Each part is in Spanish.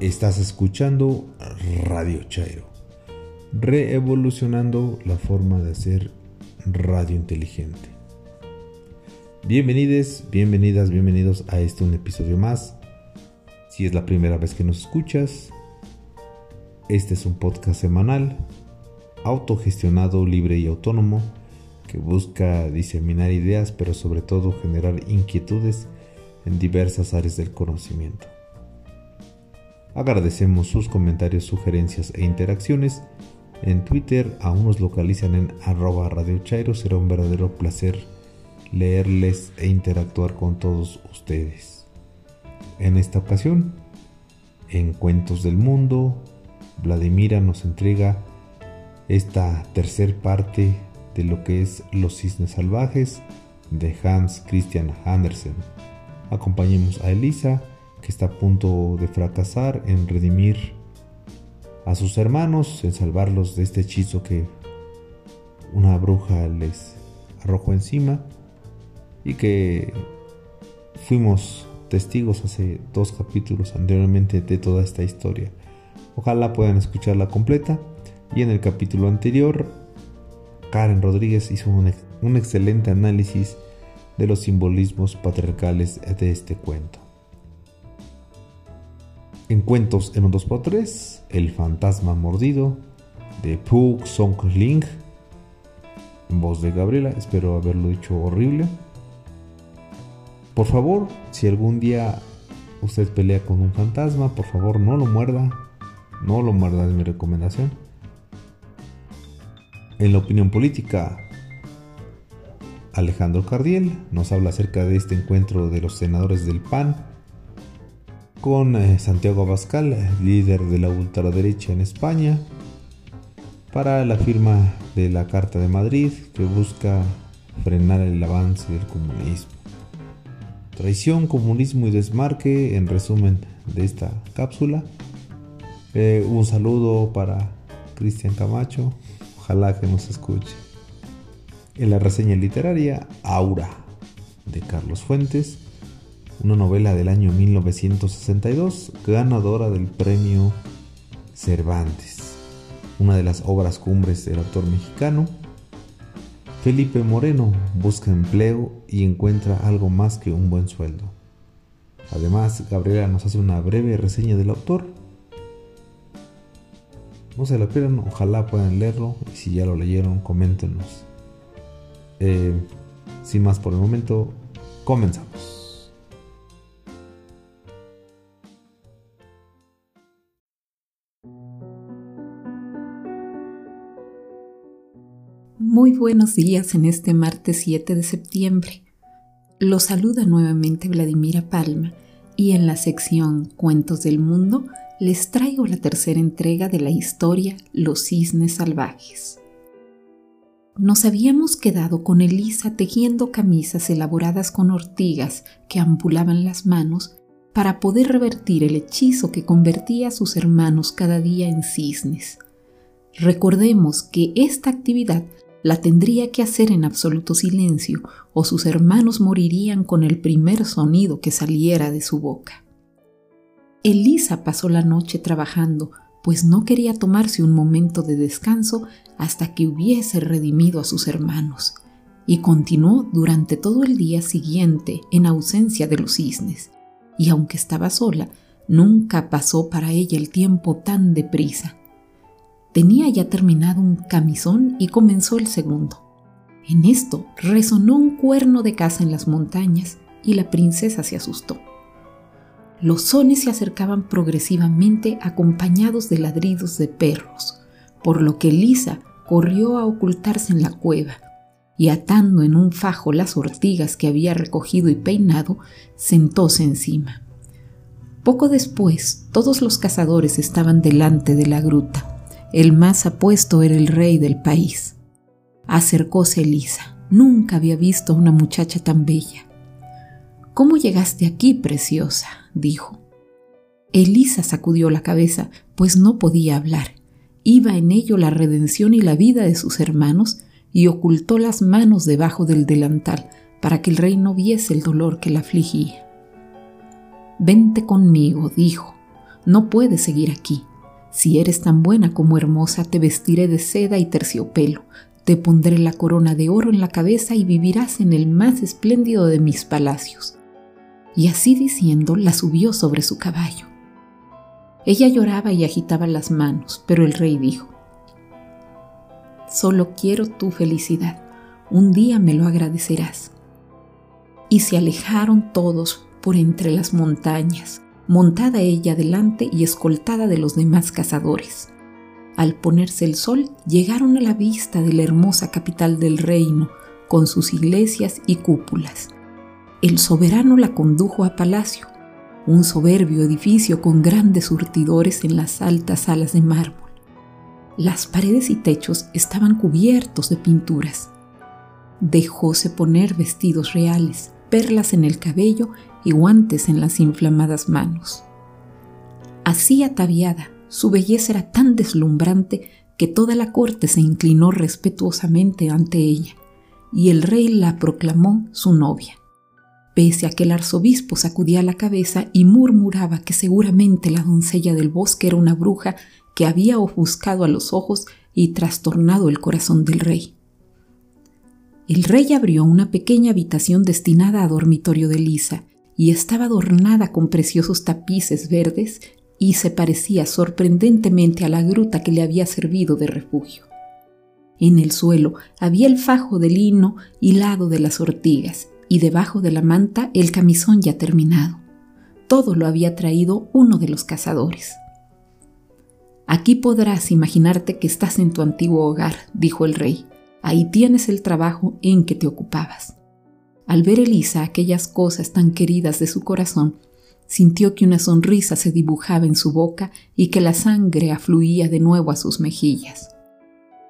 Estás escuchando Radio Chairo, reevolucionando la forma de hacer radio inteligente. Bienvenidos, bienvenidas, bienvenidos a este un episodio más. Si es la primera vez que nos escuchas, este es un podcast semanal, autogestionado, libre y autónomo, que busca diseminar ideas, pero sobre todo generar inquietudes en diversas áreas del conocimiento. Agradecemos sus comentarios, sugerencias e interacciones. En Twitter aún nos localizan en arroba Radio. Será un verdadero placer leerles e interactuar con todos ustedes. En esta ocasión, en Cuentos del Mundo, Vladimira nos entrega esta tercer parte de lo que es Los Cisnes Salvajes de Hans Christian Andersen. Acompañemos a Elisa que está a punto de fracasar en redimir a sus hermanos, en salvarlos de este hechizo que una bruja les arrojó encima y que fuimos testigos hace dos capítulos anteriormente de toda esta historia. Ojalá puedan escucharla completa. Y en el capítulo anterior, Karen Rodríguez hizo un, excelente análisis de los simbolismos patriarcales de este cuento. En cuentos en un 2x3, El fantasma mordido, de Puk Song Ling, en voz de Gabriela, espero haberlo dicho horrible. Por favor, si algún día usted pelea con un fantasma, por favor no lo muerda, no lo muerda es mi recomendación. En la opinión política, Alejandro Cardiel nos habla acerca de este encuentro de los senadores del PAN con eh, Santiago Abascal, líder de la ultraderecha en España, para la firma de la Carta de Madrid que busca frenar el avance del comunismo. Traición, comunismo y desmarque, en resumen de esta cápsula. Eh, un saludo para Cristian Camacho, ojalá que nos escuche. En la reseña literaria, Aura, de Carlos Fuentes una novela del año 1962, ganadora del premio Cervantes, una de las obras cumbres del autor mexicano. Felipe Moreno busca empleo y encuentra algo más que un buen sueldo. Además, Gabriela nos hace una breve reseña del autor. No se lo pierdan, ojalá puedan leerlo y si ya lo leyeron, coméntenos. Eh, sin más por el momento, comenzamos. Muy buenos días en este martes 7 de septiembre. Los saluda nuevamente Vladimira Palma y en la sección Cuentos del Mundo les traigo la tercera entrega de la historia Los cisnes salvajes. Nos habíamos quedado con Elisa tejiendo camisas elaboradas con ortigas que ampulaban las manos para poder revertir el hechizo que convertía a sus hermanos cada día en cisnes. Recordemos que esta actividad la tendría que hacer en absoluto silencio o sus hermanos morirían con el primer sonido que saliera de su boca. Elisa pasó la noche trabajando, pues no quería tomarse un momento de descanso hasta que hubiese redimido a sus hermanos, y continuó durante todo el día siguiente en ausencia de los cisnes, y aunque estaba sola, nunca pasó para ella el tiempo tan deprisa. Tenía ya terminado un camisón y comenzó el segundo. En esto resonó un cuerno de caza en las montañas y la princesa se asustó. Los sones se acercaban progresivamente acompañados de ladridos de perros, por lo que Lisa corrió a ocultarse en la cueva y atando en un fajo las ortigas que había recogido y peinado, sentóse encima. Poco después, todos los cazadores estaban delante de la gruta el más apuesto era el rey del país. Acercóse Elisa. Nunca había visto a una muchacha tan bella. ¿Cómo llegaste aquí, preciosa? dijo. Elisa sacudió la cabeza, pues no podía hablar. Iba en ello la redención y la vida de sus hermanos, y ocultó las manos debajo del delantal para que el rey no viese el dolor que la afligía. Vente conmigo, dijo. no puedes seguir aquí. Si eres tan buena como hermosa, te vestiré de seda y terciopelo, te pondré la corona de oro en la cabeza y vivirás en el más espléndido de mis palacios. Y así diciendo, la subió sobre su caballo. Ella lloraba y agitaba las manos, pero el rey dijo, Solo quiero tu felicidad, un día me lo agradecerás. Y se alejaron todos por entre las montañas, montada ella delante y escoltada de los demás cazadores. Al ponerse el sol, llegaron a la vista de la hermosa capital del reino, con sus iglesias y cúpulas. El soberano la condujo a palacio, un soberbio edificio con grandes surtidores en las altas salas de mármol. Las paredes y techos estaban cubiertos de pinturas. Dejóse poner vestidos reales, perlas en el cabello y guantes en las inflamadas manos. Así ataviada, su belleza era tan deslumbrante que toda la corte se inclinó respetuosamente ante ella, y el rey la proclamó su novia. Pese a que el arzobispo sacudía la cabeza y murmuraba que seguramente la doncella del bosque era una bruja que había ofuscado a los ojos y trastornado el corazón del rey. El rey abrió una pequeña habitación destinada a dormitorio de Lisa y estaba adornada con preciosos tapices verdes y se parecía sorprendentemente a la gruta que le había servido de refugio. En el suelo había el fajo de lino hilado de las ortigas y debajo de la manta el camisón ya terminado. Todo lo había traído uno de los cazadores. Aquí podrás imaginarte que estás en tu antiguo hogar, dijo el rey. Ahí tienes el trabajo en que te ocupabas. Al ver Elisa aquellas cosas tan queridas de su corazón, sintió que una sonrisa se dibujaba en su boca y que la sangre afluía de nuevo a sus mejillas.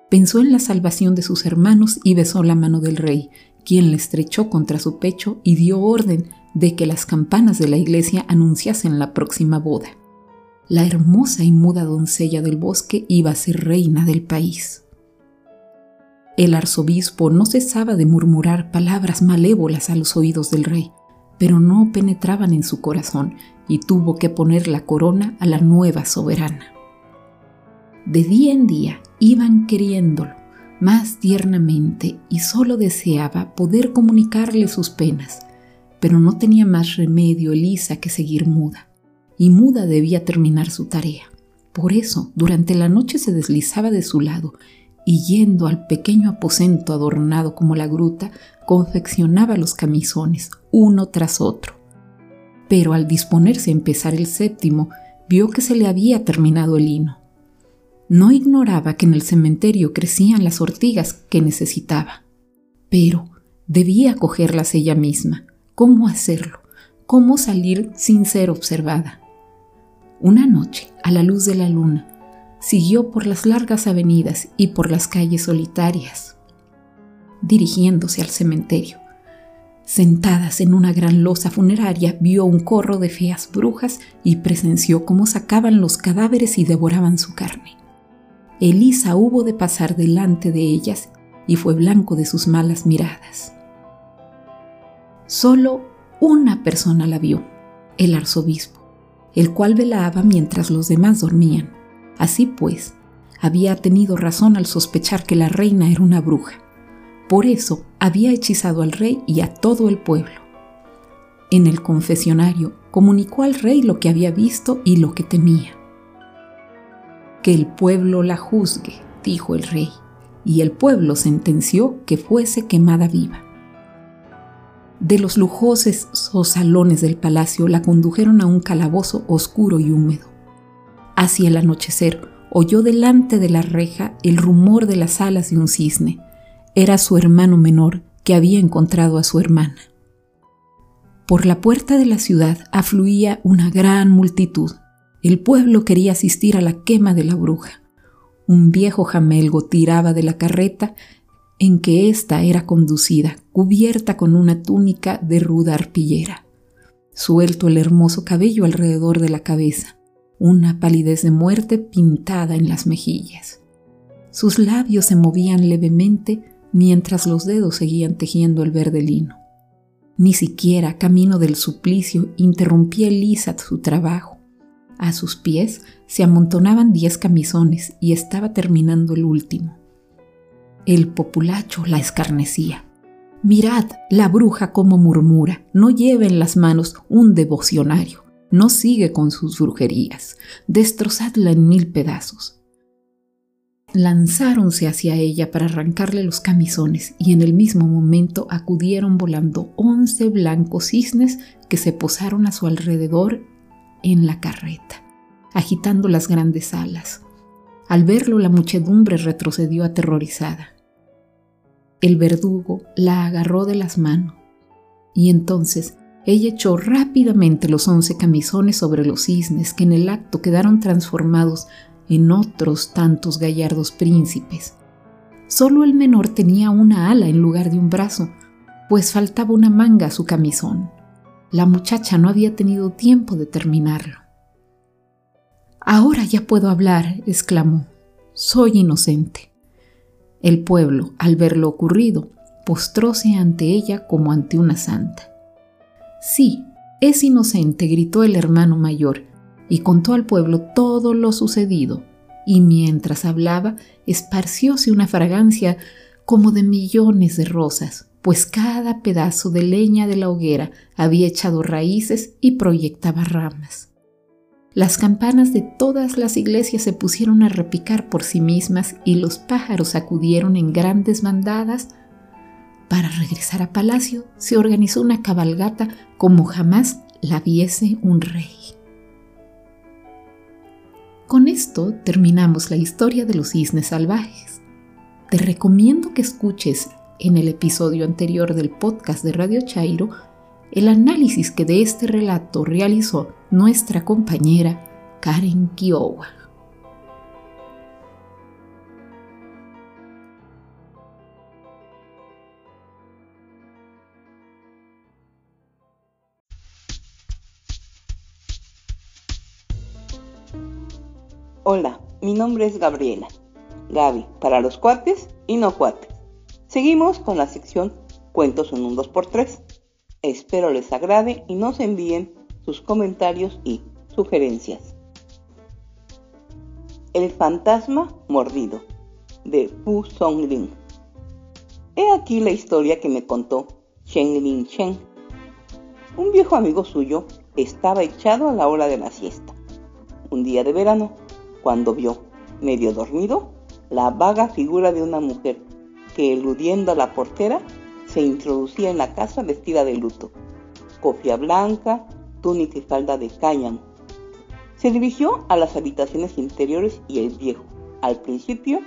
Pensó en la salvación de sus hermanos y besó la mano del rey, quien le estrechó contra su pecho y dio orden de que las campanas de la iglesia anunciasen la próxima boda. La hermosa y muda doncella del bosque iba a ser reina del país. El arzobispo no cesaba de murmurar palabras malévolas a los oídos del rey, pero no penetraban en su corazón y tuvo que poner la corona a la nueva soberana. De día en día iban queriéndolo más tiernamente y solo deseaba poder comunicarle sus penas, pero no tenía más remedio Elisa que seguir muda, y muda debía terminar su tarea. Por eso, durante la noche se deslizaba de su lado y yendo al pequeño aposento adornado como la gruta, confeccionaba los camisones, uno tras otro. Pero al disponerse a empezar el séptimo, vio que se le había terminado el hino. No ignoraba que en el cementerio crecían las ortigas que necesitaba, pero debía cogerlas ella misma. ¿Cómo hacerlo? ¿Cómo salir sin ser observada? Una noche, a la luz de la luna, siguió por las largas avenidas y por las calles solitarias, dirigiéndose al cementerio. Sentadas en una gran losa funeraria, vio un corro de feas brujas y presenció cómo sacaban los cadáveres y devoraban su carne. Elisa hubo de pasar delante de ellas y fue blanco de sus malas miradas. Solo una persona la vio, el arzobispo, el cual velaba mientras los demás dormían. Así pues, había tenido razón al sospechar que la reina era una bruja. Por eso había hechizado al rey y a todo el pueblo. En el confesionario comunicó al rey lo que había visto y lo que temía. Que el pueblo la juzgue, dijo el rey, y el pueblo sentenció que fuese quemada viva. De los lujosos salones del palacio la condujeron a un calabozo oscuro y húmedo. Hacia el anochecer oyó delante de la reja el rumor de las alas de un cisne. Era su hermano menor que había encontrado a su hermana. Por la puerta de la ciudad afluía una gran multitud. El pueblo quería asistir a la quema de la bruja. Un viejo jamelgo tiraba de la carreta en que ésta era conducida, cubierta con una túnica de ruda arpillera. Suelto el hermoso cabello alrededor de la cabeza una palidez de muerte pintada en las mejillas. Sus labios se movían levemente mientras los dedos seguían tejiendo el verde lino. Ni siquiera camino del suplicio interrumpía Elisa su trabajo. A sus pies se amontonaban diez camisones y estaba terminando el último. El populacho la escarnecía. Mirad la bruja como murmura, no lleve en las manos un devocionario, no sigue con sus brujerías, destrozadla en mil pedazos. Lanzáronse hacia ella para arrancarle los camisones y en el mismo momento acudieron volando once blancos cisnes que se posaron a su alrededor en la carreta, agitando las grandes alas. Al verlo la muchedumbre retrocedió aterrorizada. El verdugo la agarró de las manos y entonces ella echó rápidamente los once camisones sobre los cisnes que en el acto quedaron transformados en otros tantos gallardos príncipes. Solo el menor tenía una ala en lugar de un brazo, pues faltaba una manga a su camisón. La muchacha no había tenido tiempo de terminarlo. Ahora ya puedo hablar, exclamó. Soy inocente. El pueblo, al ver lo ocurrido, postróse ante ella como ante una santa. Sí, es inocente, gritó el hermano mayor, y contó al pueblo todo lo sucedido, y mientras hablaba, esparcióse una fragancia como de millones de rosas, pues cada pedazo de leña de la hoguera había echado raíces y proyectaba ramas. Las campanas de todas las iglesias se pusieron a repicar por sí mismas y los pájaros acudieron en grandes bandadas. Para regresar a palacio se organizó una cabalgata como jamás la viese un rey. Con esto terminamos la historia de los cisnes salvajes. Te recomiendo que escuches en el episodio anterior del podcast de Radio Chairo el análisis que de este relato realizó nuestra compañera Karen Kiowa. Hola, mi nombre es Gabriela. Gaby, para los cuates y no cuates. Seguimos con la sección Cuentos en un 2x3. Espero les agrade y nos envíen sus comentarios y sugerencias. El fantasma mordido de Fu Songlin. He aquí la historia que me contó Chen Lin Chen. Un viejo amigo suyo estaba echado a la hora de la siesta. Un día de verano, cuando vio, medio dormido, la vaga figura de una mujer que, eludiendo a la portera, se introducía en la casa vestida de luto, cofia blanca, túnica y falda de cáñamo. Se dirigió a las habitaciones interiores y el viejo, al principio,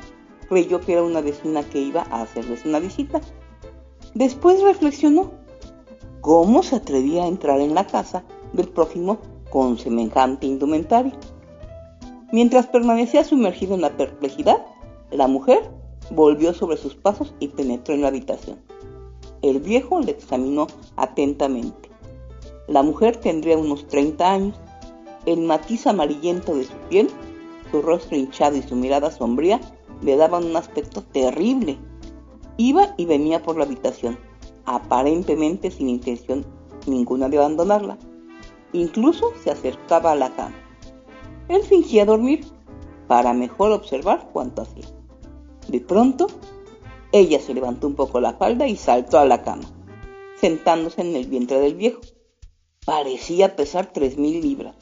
creyó que era una vecina que iba a hacerles una visita. Después reflexionó, ¿cómo se atrevía a entrar en la casa del prójimo con semejante indumentaria? Mientras permanecía sumergido en la perplejidad, la mujer volvió sobre sus pasos y penetró en la habitación. El viejo le examinó atentamente. La mujer tendría unos 30 años. El matiz amarillento de su piel, su rostro hinchado y su mirada sombría le daban un aspecto terrible. Iba y venía por la habitación, aparentemente sin intención ninguna de abandonarla. Incluso se acercaba a la cama. Él fingía dormir para mejor observar cuánto hacía. De pronto ella se levantó un poco la falda y saltó a la cama, sentándose en el vientre del viejo. Parecía pesar tres mil libras.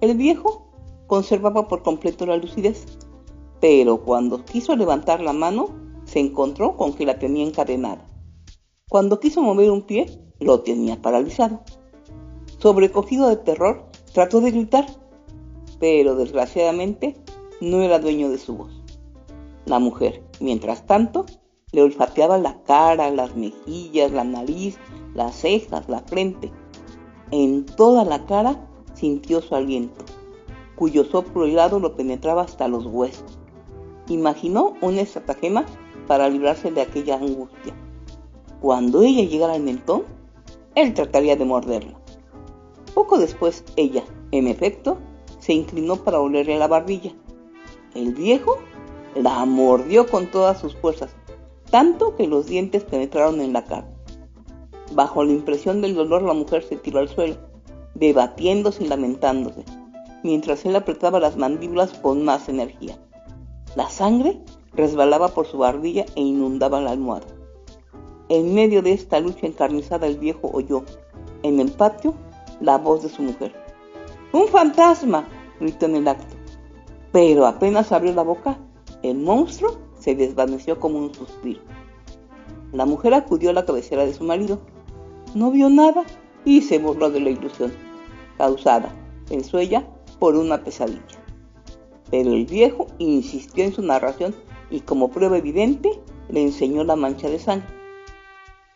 El viejo conservaba por completo la lucidez, pero cuando quiso levantar la mano, se encontró con que la tenía encadenada. Cuando quiso mover un pie, lo tenía paralizado. Sobrecogido de terror, trató de gritar, pero desgraciadamente no era dueño de su voz. La mujer, mientras tanto, le olfateaba la cara, las mejillas, la nariz, las cejas, la frente. En toda la cara sintió su aliento, cuyo soplo helado lo penetraba hasta los huesos. Imaginó una estratagema para librarse de aquella angustia. Cuando ella llegara al mentón, él trataría de morderla. Poco después, ella, en efecto, se inclinó para olerle la barbilla. El viejo la mordió con todas sus fuerzas tanto que los dientes penetraron en la cara. Bajo la impresión del dolor la mujer se tiró al suelo, debatiéndose y lamentándose. mientras él apretaba las mandíbulas con más energía. La sangre resbalaba por su barbilla e inundaba la almohada. En medio de esta lucha encarnizada el viejo oyó, en el patio, la voz de su mujer. ¡Un fantasma! gritó en el acto. Pero apenas abrió la boca, el monstruo se desvaneció como un suspiro. La mujer acudió a la cabecera de su marido. No vio nada y se burló de la ilusión, causada, pensó ella, por una pesadilla. Pero el viejo insistió en su narración y como prueba evidente le enseñó la mancha de sangre.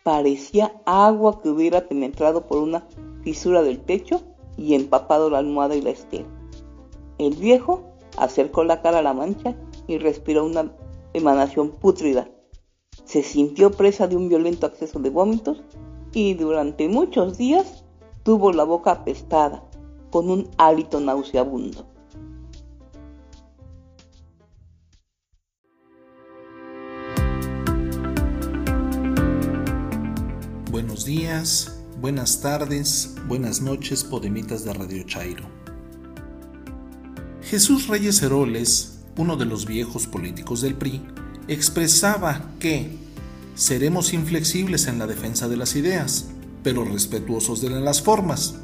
Parecía agua que hubiera penetrado por una fisura del techo y empapado la almohada y la estera. El viejo acercó la cara a la mancha y respiró una emanación pútrida. Se sintió presa de un violento acceso de vómitos y durante muchos días tuvo la boca apestada, con un hálito nauseabundo. Buenos días, buenas tardes, buenas noches, podemitas de Radio Chairo. Jesús Reyes Heroles, uno de los viejos políticos del PRI, expresaba que seremos inflexibles en la defensa de las ideas, pero respetuosos de las formas,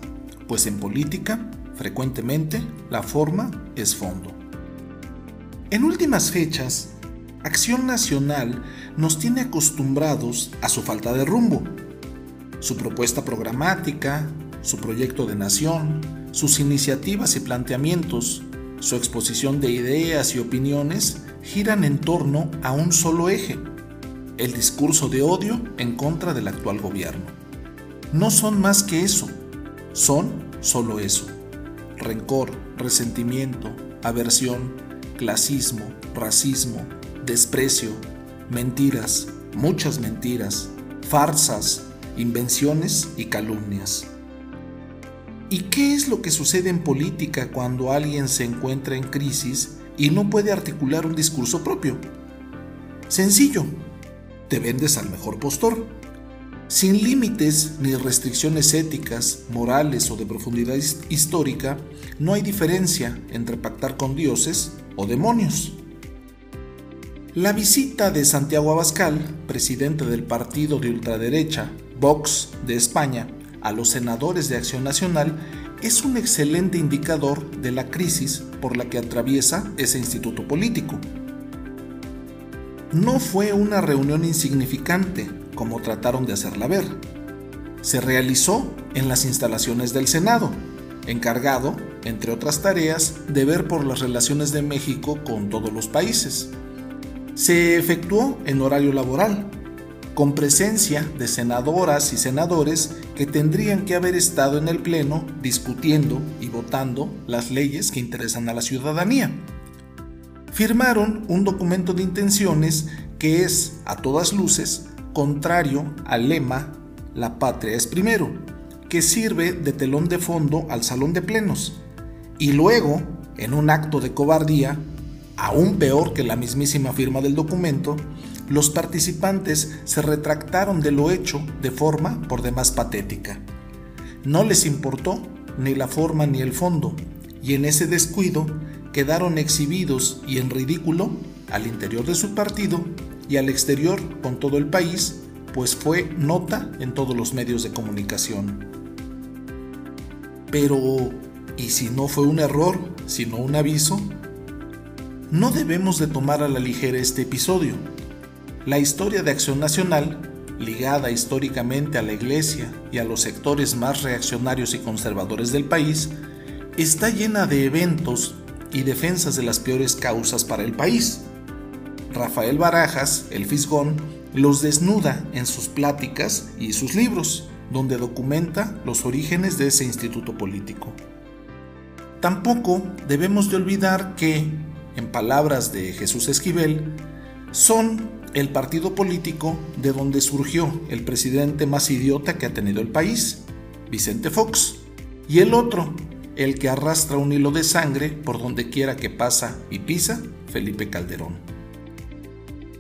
pues en política, frecuentemente, la forma es fondo. En últimas fechas, Acción Nacional nos tiene acostumbrados a su falta de rumbo su propuesta programática, su proyecto de nación, sus iniciativas y planteamientos, su exposición de ideas y opiniones giran en torno a un solo eje, el discurso de odio en contra del actual gobierno. No son más que eso, son solo eso. Rencor, resentimiento, aversión, clasismo, racismo, desprecio, mentiras, muchas mentiras, farsas, invenciones y calumnias. ¿Y qué es lo que sucede en política cuando alguien se encuentra en crisis y no puede articular un discurso propio? Sencillo, te vendes al mejor postor. Sin límites ni restricciones éticas, morales o de profundidad histórica, no hay diferencia entre pactar con dioses o demonios. La visita de Santiago Abascal, presidente del partido de ultraderecha Vox de España a los senadores de Acción Nacional es un excelente indicador de la crisis por la que atraviesa ese instituto político. No fue una reunión insignificante, como trataron de hacerla ver. Se realizó en las instalaciones del Senado, encargado, entre otras tareas, de ver por las relaciones de México con todos los países. Se efectuó en horario laboral, con presencia de senadoras y senadores que tendrían que haber estado en el Pleno discutiendo y votando las leyes que interesan a la ciudadanía. Firmaron un documento de intenciones que es, a todas luces, contrario al lema La patria es primero, que sirve de telón de fondo al salón de plenos. Y luego, en un acto de cobardía, aún peor que la mismísima firma del documento, los participantes se retractaron de lo hecho de forma por demás patética. No les importó ni la forma ni el fondo, y en ese descuido quedaron exhibidos y en ridículo al interior de su partido y al exterior con todo el país, pues fue nota en todos los medios de comunicación. Pero, ¿y si no fue un error, sino un aviso? No debemos de tomar a la ligera este episodio la historia de Acción Nacional, ligada históricamente a la Iglesia y a los sectores más reaccionarios y conservadores del país, está llena de eventos y defensas de las peores causas para el país. Rafael Barajas, el Fisgón, los desnuda en sus pláticas y sus libros, donde documenta los orígenes de ese instituto político. Tampoco debemos de olvidar que, en palabras de Jesús Esquivel, son el partido político de donde surgió el presidente más idiota que ha tenido el país, Vicente Fox, y el otro, el que arrastra un hilo de sangre por donde quiera que pasa y pisa, Felipe Calderón.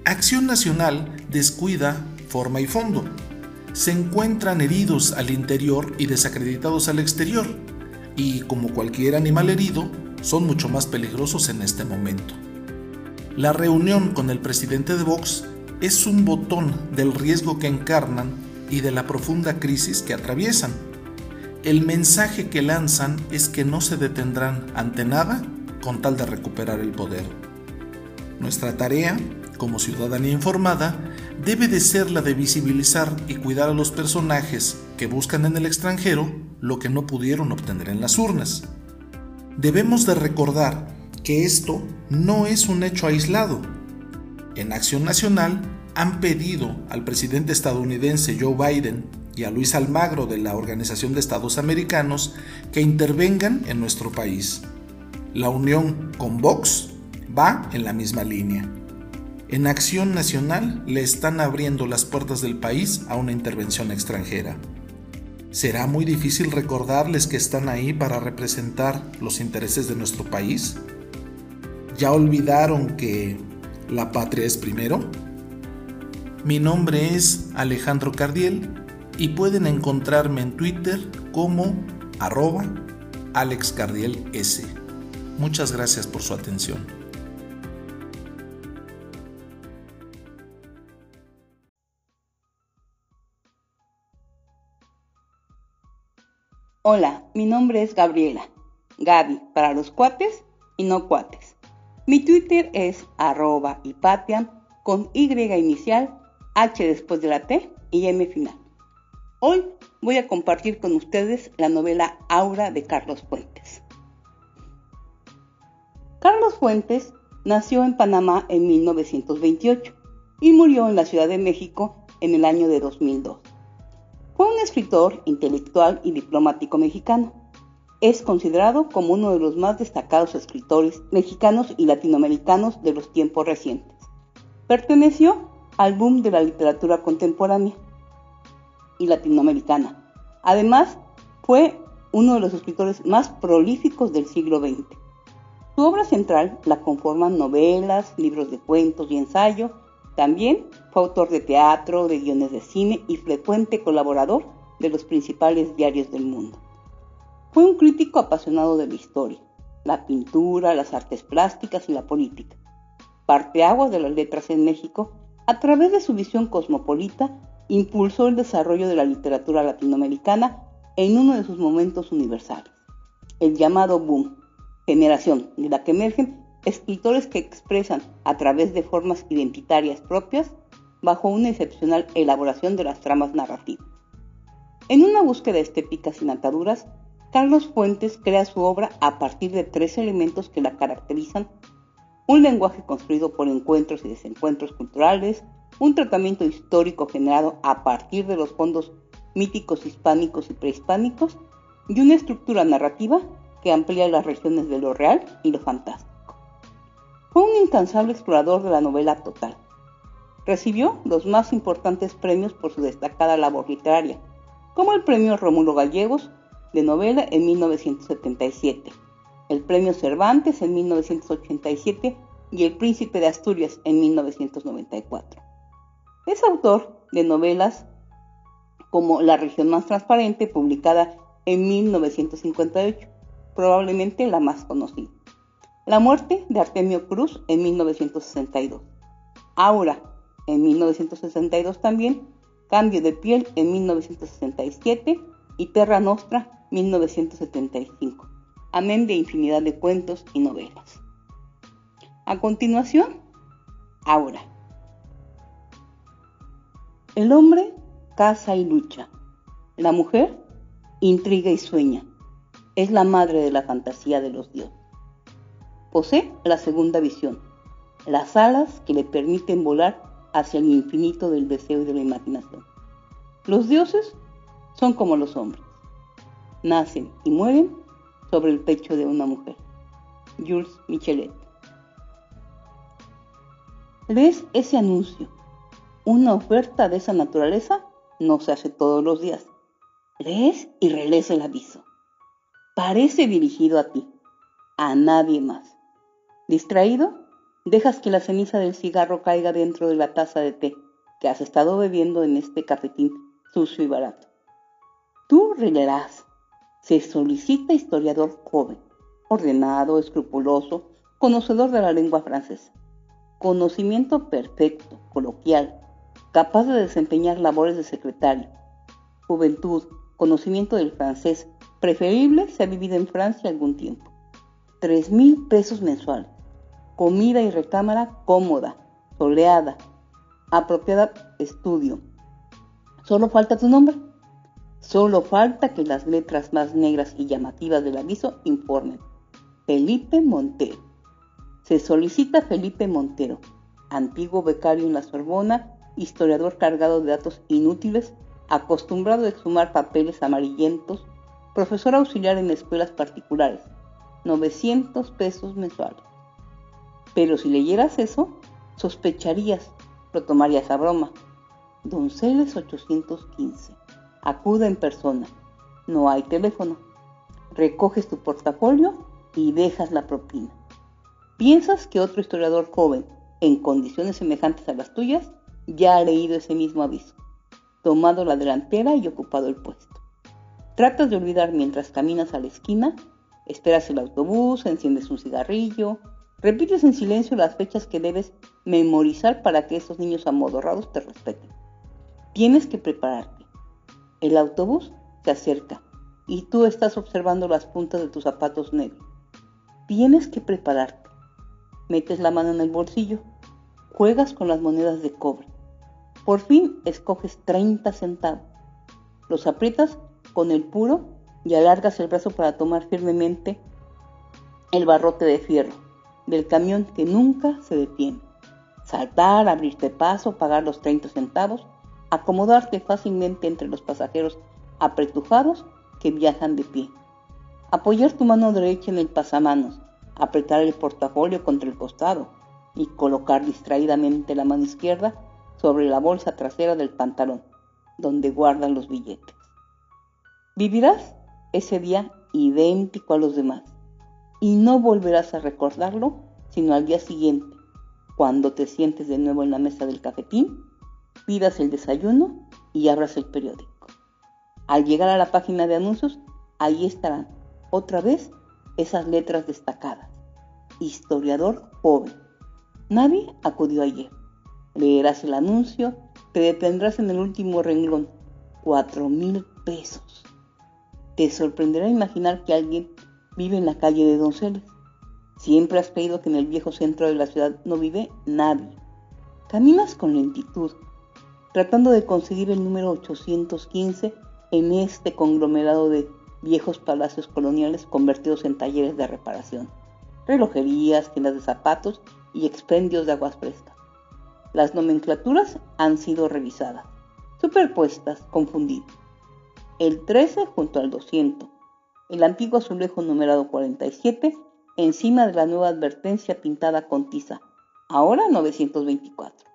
Acción Nacional descuida forma y fondo. Se encuentran heridos al interior y desacreditados al exterior, y como cualquier animal herido, son mucho más peligrosos en este momento. La reunión con el presidente de Vox es un botón del riesgo que encarnan y de la profunda crisis que atraviesan. El mensaje que lanzan es que no se detendrán ante nada con tal de recuperar el poder. Nuestra tarea, como ciudadanía informada, debe de ser la de visibilizar y cuidar a los personajes que buscan en el extranjero lo que no pudieron obtener en las urnas. Debemos de recordar que esto no es un hecho aislado. En Acción Nacional han pedido al presidente estadounidense Joe Biden y a Luis Almagro de la Organización de Estados Americanos que intervengan en nuestro país. La unión con Vox va en la misma línea. En Acción Nacional le están abriendo las puertas del país a una intervención extranjera. ¿Será muy difícil recordarles que están ahí para representar los intereses de nuestro país? ¿Ya olvidaron que la patria es primero? Mi nombre es Alejandro Cardiel y pueden encontrarme en Twitter como arroba AlexCardielS. Muchas gracias por su atención. Hola, mi nombre es Gabriela. Gaby para los cuates y no cuates. Mi Twitter es arroba hipatian con Y inicial, H después de la T y M final. Hoy voy a compartir con ustedes la novela Aura de Carlos Fuentes. Carlos Fuentes nació en Panamá en 1928 y murió en la Ciudad de México en el año de 2002. Fue un escritor, intelectual y diplomático mexicano es considerado como uno de los más destacados escritores mexicanos y latinoamericanos de los tiempos recientes. Perteneció al boom de la literatura contemporánea y latinoamericana. Además, fue uno de los escritores más prolíficos del siglo XX. Su obra central la conforman novelas, libros de cuentos y ensayo. También fue autor de teatro, de guiones de cine y frecuente colaborador de los principales diarios del mundo. Fue un crítico apasionado de la historia, la pintura, las artes plásticas y la política. Parteaguas de las letras en México, a través de su visión cosmopolita, impulsó el desarrollo de la literatura latinoamericana en uno de sus momentos universales, el llamado boom, generación de la que emergen escritores que expresan a través de formas identitarias propias bajo una excepcional elaboración de las tramas narrativas. En una búsqueda estética sin ataduras, Carlos Fuentes crea su obra a partir de tres elementos que la caracterizan. Un lenguaje construido por encuentros y desencuentros culturales, un tratamiento histórico generado a partir de los fondos míticos hispánicos y prehispánicos, y una estructura narrativa que amplía las regiones de lo real y lo fantástico. Fue un incansable explorador de la novela total. Recibió los más importantes premios por su destacada labor literaria, como el premio Rómulo Gallegos de novela en 1977, el Premio Cervantes en 1987 y el Príncipe de Asturias en 1994. Es autor de novelas como La región más transparente, publicada en 1958, probablemente la más conocida. La muerte de Artemio Cruz en 1962. Aura en 1962 también. Cambio de piel en 1967 y Terra Nostra 1975, amén de infinidad de cuentos y novelas. A continuación, Aura. El hombre caza y lucha. La mujer intriga y sueña. Es la madre de la fantasía de los dioses. Posee la segunda visión, las alas que le permiten volar hacia el infinito del deseo y de la imaginación. Los dioses son como los hombres nacen y mueren sobre el pecho de una mujer. Jules Michelet. ¿Ves ese anuncio? Una oferta de esa naturaleza no se hace todos los días. Lees y relees el aviso. Parece dirigido a ti, a nadie más. Distraído, dejas que la ceniza del cigarro caiga dentro de la taza de té que has estado bebiendo en este cafetín sucio y barato. Tú releerás se solicita historiador joven. ordenado, escrupuloso, conocedor de la lengua francesa, conocimiento perfecto, coloquial, capaz de desempeñar labores de secretario, juventud, conocimiento del francés, preferible si ha vivido en Francia algún tiempo. Tres mil pesos mensuales, comida y recámara cómoda, soleada, apropiada estudio. Solo falta tu nombre. Solo falta que las letras más negras y llamativas del aviso informen. Felipe Montero. Se solicita Felipe Montero, antiguo becario en la Sorbona, historiador cargado de datos inútiles, acostumbrado a exhumar papeles amarillentos, profesor auxiliar en escuelas particulares, 900 pesos mensuales. Pero si leyeras eso, sospecharías, lo tomarías a broma. Donceles 815. Acuda en persona. No hay teléfono. Recoges tu portafolio y dejas la propina. ¿Piensas que otro historiador joven, en condiciones semejantes a las tuyas, ya ha leído ese mismo aviso, tomado la delantera y ocupado el puesto? Tratas de olvidar mientras caminas a la esquina, esperas el autobús, enciendes un cigarrillo, Repites en silencio las fechas que debes memorizar para que esos niños amodorrados te respeten. Tienes que prepararte. El autobús se acerca y tú estás observando las puntas de tus zapatos negros. Tienes que prepararte. Metes la mano en el bolsillo. Juegas con las monedas de cobre. Por fin escoges 30 centavos. Los aprietas con el puro y alargas el brazo para tomar firmemente el barrote de fierro del camión que nunca se detiene. Saltar, abrirte paso, pagar los 30 centavos, acomodarte fácilmente entre los pasajeros apretujados que viajan de pie. Apoyar tu mano derecha en el pasamanos, apretar el portafolio contra el costado y colocar distraídamente la mano izquierda sobre la bolsa trasera del pantalón, donde guardan los billetes. Vivirás ese día idéntico a los demás y no volverás a recordarlo sino al día siguiente, cuando te sientes de nuevo en la mesa del cafetín, pidas el desayuno y abras el periódico. Al llegar a la página de anuncios, ahí estarán otra vez esas letras destacadas. Historiador joven. Nadie acudió ayer. Leerás el anuncio, te detendrás en el último renglón. Cuatro mil pesos. Te sorprenderá imaginar que alguien vive en la calle de Donceles. Siempre has creído que en el viejo centro de la ciudad no vive nadie. Caminas con lentitud, tratando de conseguir el número 815 en este conglomerado de viejos palacios coloniales convertidos en talleres de reparación, relojerías, tiendas de zapatos y expendios de aguas frescas. Las nomenclaturas han sido revisadas, superpuestas, confundidas. El 13 junto al 200, el antiguo azulejo numerado 47 encima de la nueva advertencia pintada con tiza, ahora 924.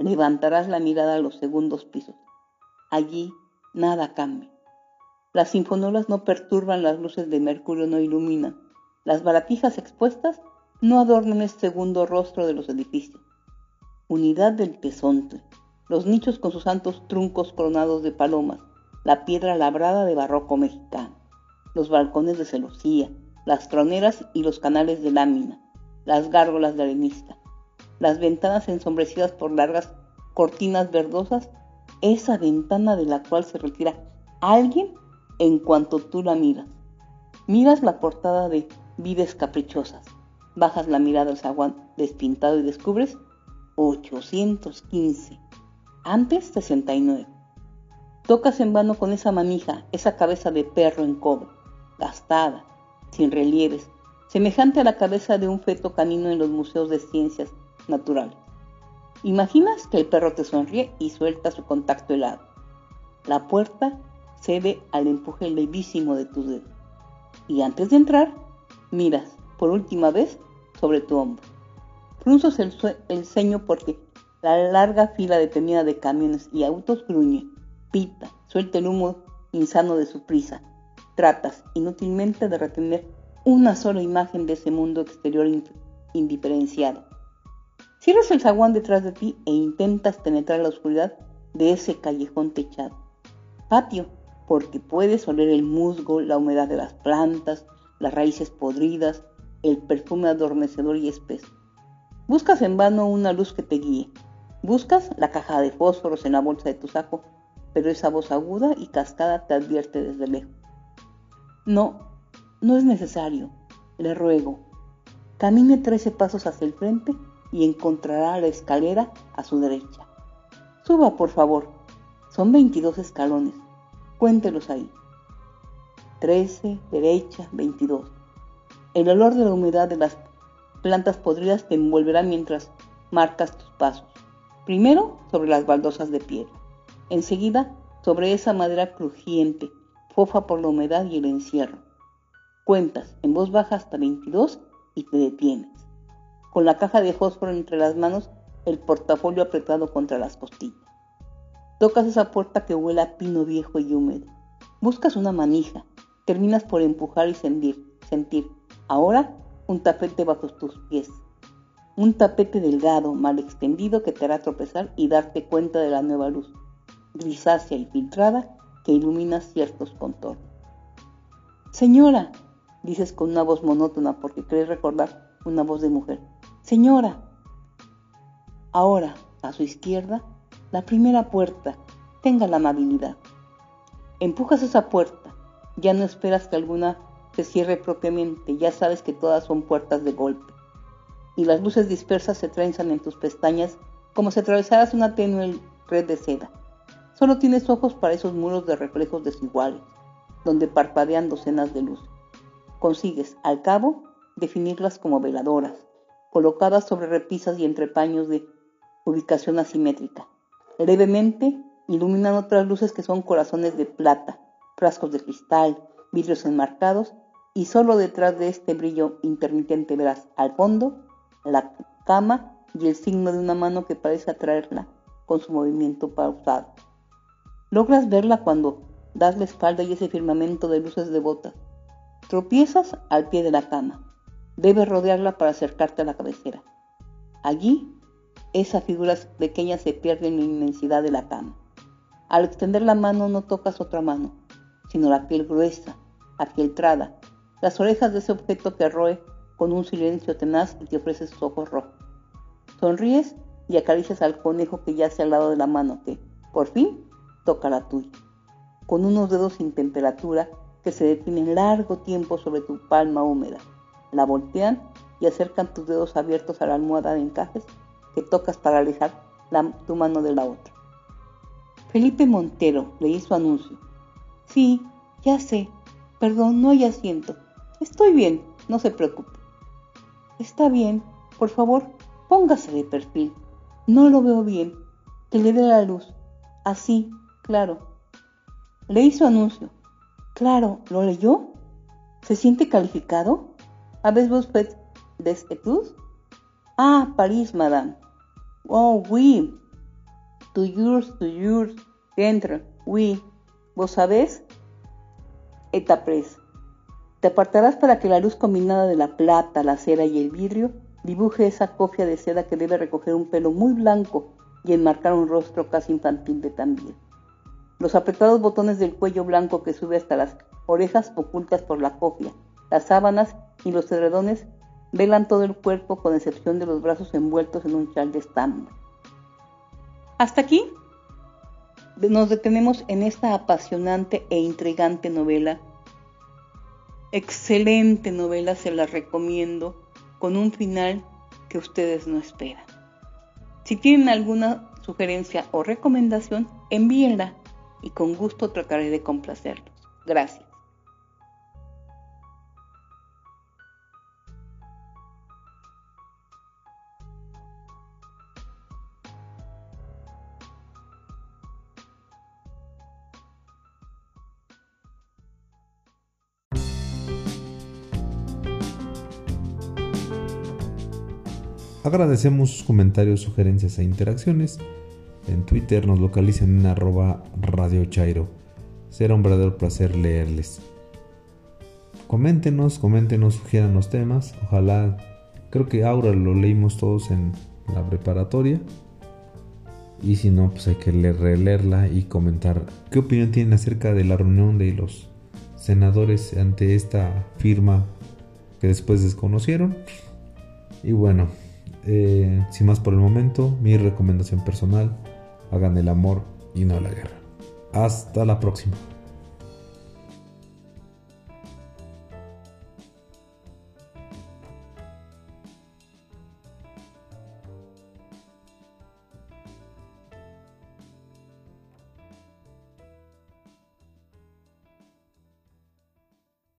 Levantarás la mirada a los segundos pisos. Allí nada cambia. Las sinfonolas no perturban las luces de mercurio, no iluminan. Las baratijas expuestas no adornan el segundo rostro de los edificios. Unidad del tesonte, los nichos con sus santos truncos coronados de palomas, la piedra labrada de barroco mexicano los balcones de celosía, las troneras y los canales de lámina, las gárgolas de arenista, las ventanas ensombrecidas por largas cortinas verdosas, esa ventana de la cual se retira alguien en cuanto tú la miras. Miras la portada de Vides Caprichosas, bajas la mirada al zaguán despintado y descubres 815, antes 69. Tocas en vano con esa manija, esa cabeza de perro en cobre gastada, sin relieves, semejante a la cabeza de un feto canino en los museos de ciencias naturales. Imaginas que el perro te sonríe y suelta su contacto helado. La puerta cede al empuje levísimo de tus dedos. Y antes de entrar, miras por última vez sobre tu hombro. Frunzas el, el ceño porque la larga fila detenida de camiones y autos gruñe, pita, suelta el humo insano de su prisa tratas inútilmente de retener una sola imagen de ese mundo exterior indiferenciado. Cierras el zaguán detrás de ti e intentas penetrar la oscuridad de ese callejón techado. Patio, porque puedes oler el musgo, la humedad de las plantas, las raíces podridas, el perfume adormecedor y espeso. Buscas en vano una luz que te guíe. Buscas la caja de fósforos en la bolsa de tu saco, pero esa voz aguda y cascada te advierte desde lejos. No, no es necesario, le ruego. Camine trece pasos hacia el frente y encontrará la escalera a su derecha. Suba, por favor. Son 22 escalones. Cuéntelos ahí. 13, derecha, 22. El olor de la humedad de las plantas podridas te envolverá mientras marcas tus pasos. Primero sobre las baldosas de piedra. Enseguida sobre esa madera crujiente, fofa por la humedad y el encierro. Cuentas en voz baja hasta 22 y te detienes. Con la caja de fósforo entre las manos, el portafolio apretado contra las costillas. Tocas esa puerta que huele a pino viejo y húmedo. Buscas una manija, terminas por empujar y sentir, sentir, ahora, un tapete bajo tus pies. Un tapete delgado, mal extendido que te hará tropezar y darte cuenta de la nueva luz, grisácea y filtrada, que ilumina ciertos contornos. Señora, dices con una voz monótona porque crees recordar una voz de mujer. Señora. Ahora, a su izquierda, la primera puerta. Tenga la amabilidad. Empujas esa puerta ya no esperas que alguna se cierre propiamente, ya sabes que todas son puertas de golpe. Y las luces dispersas se trenzan en tus pestañas como si atravesaras una tenue red de seda. Solo tienes ojos para esos muros de reflejos desiguales, donde parpadean docenas de luz. Consigues, al cabo, definirlas como veladoras, colocadas sobre repisas y entre paños de ubicación asimétrica. Levemente iluminan otras luces que son corazones de plata, frascos de cristal, vidrios enmarcados, y solo detrás de este brillo intermitente verás al fondo la cama y el signo de una mano que parece atraerla con su movimiento pausado. Logras verla cuando das la espalda y ese firmamento de luces devotas. Tropiezas al pie de la cama. Debes rodearla para acercarte a la cabecera. Allí, esa figura pequeña se pierde en la inmensidad de la cama. Al extender la mano no tocas otra mano, sino la piel gruesa, afieltrada, las orejas de ese objeto que roe con un silencio tenaz y te ofrece sus ojos rojos. Sonríes y acaricias al conejo que yace al lado de la mano que, por fin, toca la tuya, con unos dedos sin temperatura que se detienen largo tiempo sobre tu palma húmeda. La voltean y acercan tus dedos abiertos a la almohada de encajes que tocas para alejar tu mano de la otra. Felipe Montero le hizo anuncio Sí, ya sé. Perdón, no hay asiento. Estoy bien, no se preocupe. Está bien, por favor, póngase de perfil. No lo veo bien. Que le dé la luz. Así, claro. Le hizo anuncio. Claro, ¿lo leyó? ¿Se siente calificado? ¿Habéis usted des études? Ah, París, madame. Oh, oui. To yours, to yours. Dentro, oui. ¿Vos sabés? Etapres. Te apartarás para que la luz combinada de la plata, la cera y el vidrio dibuje esa cofia de seda que debe recoger un pelo muy blanco y enmarcar un rostro casi infantil de también. Los apretados botones del cuello blanco que sube hasta las orejas ocultas por la cofia, las sábanas y los edredones velan todo el cuerpo con excepción de los brazos envueltos en un chal de estambre. Hasta aquí nos detenemos en esta apasionante e intrigante novela. Excelente novela, se la recomiendo, con un final que ustedes no esperan. Si tienen alguna sugerencia o recomendación, envíenla y con gusto trataré de complacerlos. Gracias. Agradecemos sus comentarios, sugerencias e interacciones. En Twitter nos localizan en arroba Radio. Será un verdadero placer leerles. Coméntenos, coméntenos, sugieran los temas. Ojalá, creo que ahora lo leímos todos en la preparatoria. Y si no, pues hay que releerla y comentar qué opinión tienen acerca de la reunión de los senadores ante esta firma que después desconocieron. Y bueno, eh, sin más por el momento, mi recomendación personal, hagan el amor y no la guerra. Hasta la próxima.